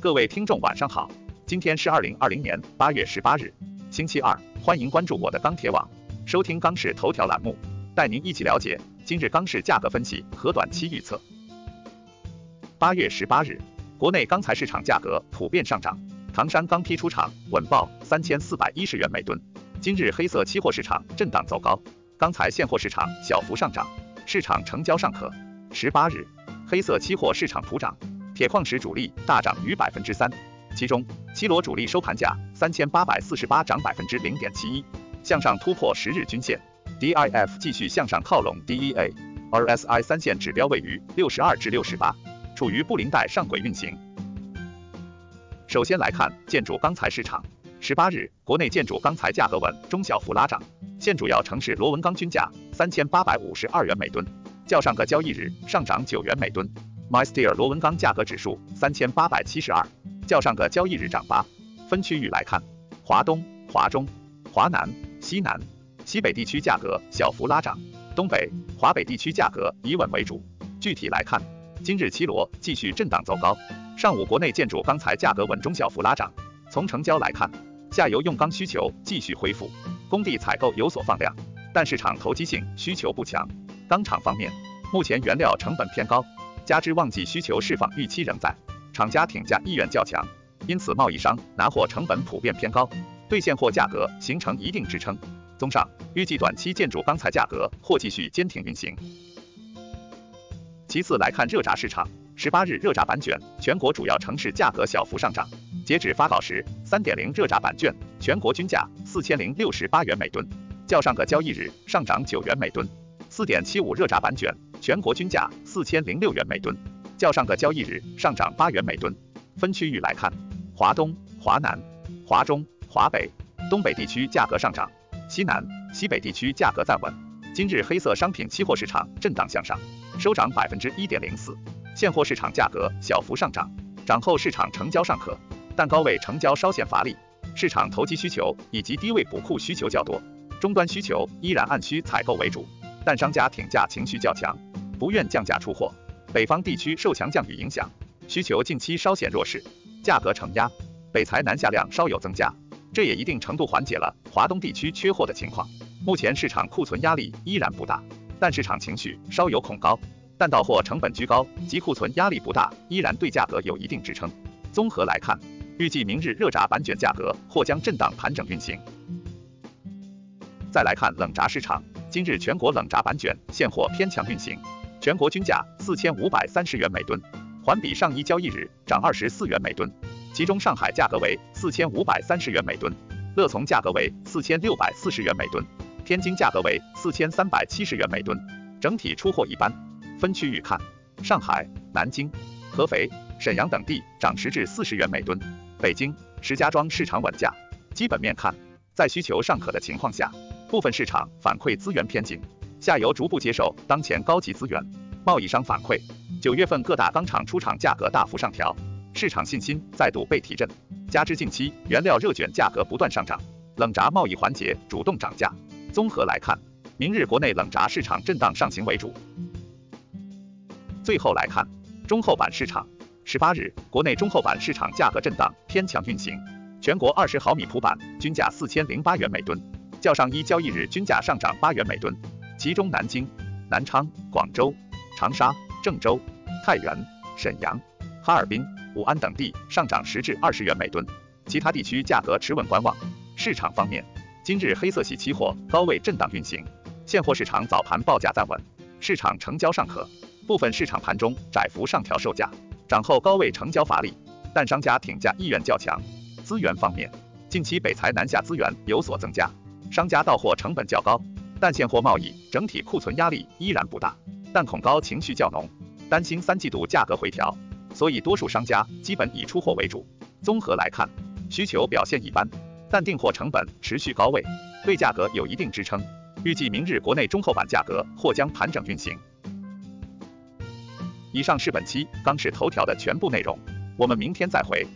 各位听众晚上好，今天是二零二零年八月十八日，星期二，欢迎关注我的钢铁网，收听钢市头条栏目，带您一起了解今日钢市价格分析和短期预测。八月十八日，国内钢材市场价格普遍上涨，唐山钢坯出厂稳报三千四百一十元每吨。今日黑色期货市场震荡走高，钢材现货市场小幅上涨，市场成交尚可。十八日，黑色期货市场普涨。铁矿石主力大涨逾百分之三，其中七螺主力收盘价三千八百四十八，涨百分之零点七一，向上突破十日均线，DIF 继续向上靠拢 DEA，RSI 三线指标位于六十二至六十八，处于布林带上轨运行。首先来看建筑钢材市场，十八日国内建筑钢材价格稳中小幅拉涨，现主要城市螺纹钢均价三千八百五十二元每吨，较上个交易日上涨九元每吨。MySteel 螺纹钢价格指数三千八百七十二，较上个交易日涨八。分区域来看，华东、华中、华南、西南、西北地区价格小幅拉涨，东北、华北地区价格以稳为主。具体来看，今日期螺继续震荡走高。上午国内建筑钢材价格稳中小幅拉涨。从成交来看，下游用钢需求继续恢复，工地采购有所放量，但市场投机性需求不强。钢厂方面，目前原料成本偏高。加之旺季需求释放预期仍在，厂家挺价意愿较强，因此贸易商拿货成本普遍偏高，对现货价格形成一定支撑。综上，预计短期建筑钢材价格或继续坚挺运行。其次来看热轧市场，十八日热轧板卷全国主要城市价格小幅上涨，截止发稿时，三点零热轧板卷全国均价四千零六十八元每吨，较上个交易日上涨九元每吨。四点七五热轧板卷。全国均价四千零六元每吨，较上个交易日上涨八元每吨。分区域来看，华东、华南、华中、华北、东北地区价格上涨，西南、西北地区价格暂稳。今日黑色商品期货市场震荡向上，收涨百分之一点零四。现货市场价格小幅上涨，涨后市场成交尚可，但高位成交稍显乏力。市场投机需求以及低位补库需求较多，终端需求依然按需采购为主，但商家挺价情绪较强。不愿降价出货，北方地区受强降雨影响，需求近期稍显弱势，价格承压，北材南下量稍有增加，这也一定程度缓解了华东地区缺货的情况。目前市场库存压力依然不大，但市场情绪稍有恐高，但到货成本居高及库存压力不大，依然对价格有一定支撑。综合来看，预计明日热轧板卷价格或将震荡盘整运行。再来看冷轧市场，今日全国冷轧板卷现货偏强运行。全国均价四千五百三十元每吨，环比上一交易日涨二十四元每吨。其中上海价格为四千五百三十元每吨，乐从价格为四千六百四十元每吨，天津价格为四千三百七十元每吨。整体出货一般。分区域看，上海、南京、合肥、沈阳等地涨十至四十元每吨，北京、石家庄市场稳价。基本面看，在需求尚可的情况下，部分市场反馈资源偏紧。下游逐步接受当前高级资源，贸易商反馈，九月份各大钢厂出厂价格大幅上调，市场信心再度被提振。加之近期原料热卷价格不断上涨，冷轧贸易环节主动涨价。综合来看，明日国内冷轧市场震荡上行为主。最后来看中厚板市场，十八日国内中厚板市场价格震荡偏强运行，全国二十毫米普板均价四千零八元每吨，较上一交易日均价上涨八元每吨。其中，南京、南昌、广州、长沙、郑州、太原、沈阳、哈尔滨、武安等地上涨十至二十元每吨，其他地区价格持稳观望。市场方面，今日黑色系期货高位震荡运行，现货市场早盘报价暂稳，市场成交尚可，部分市场盘中窄幅上调售价，涨后高位成交乏力，但商家挺价意愿较强。资源方面，近期北材南下资源有所增加，商家到货成本较高。但现货贸易整体库存压力依然不大，但恐高情绪较浓，担心三季度价格回调，所以多数商家基本以出货为主。综合来看，需求表现一般，但订货成本持续高位，对价格有一定支撑。预计明日国内中厚板价格或将盘整运行。以上是本期钢市头条的全部内容，我们明天再会。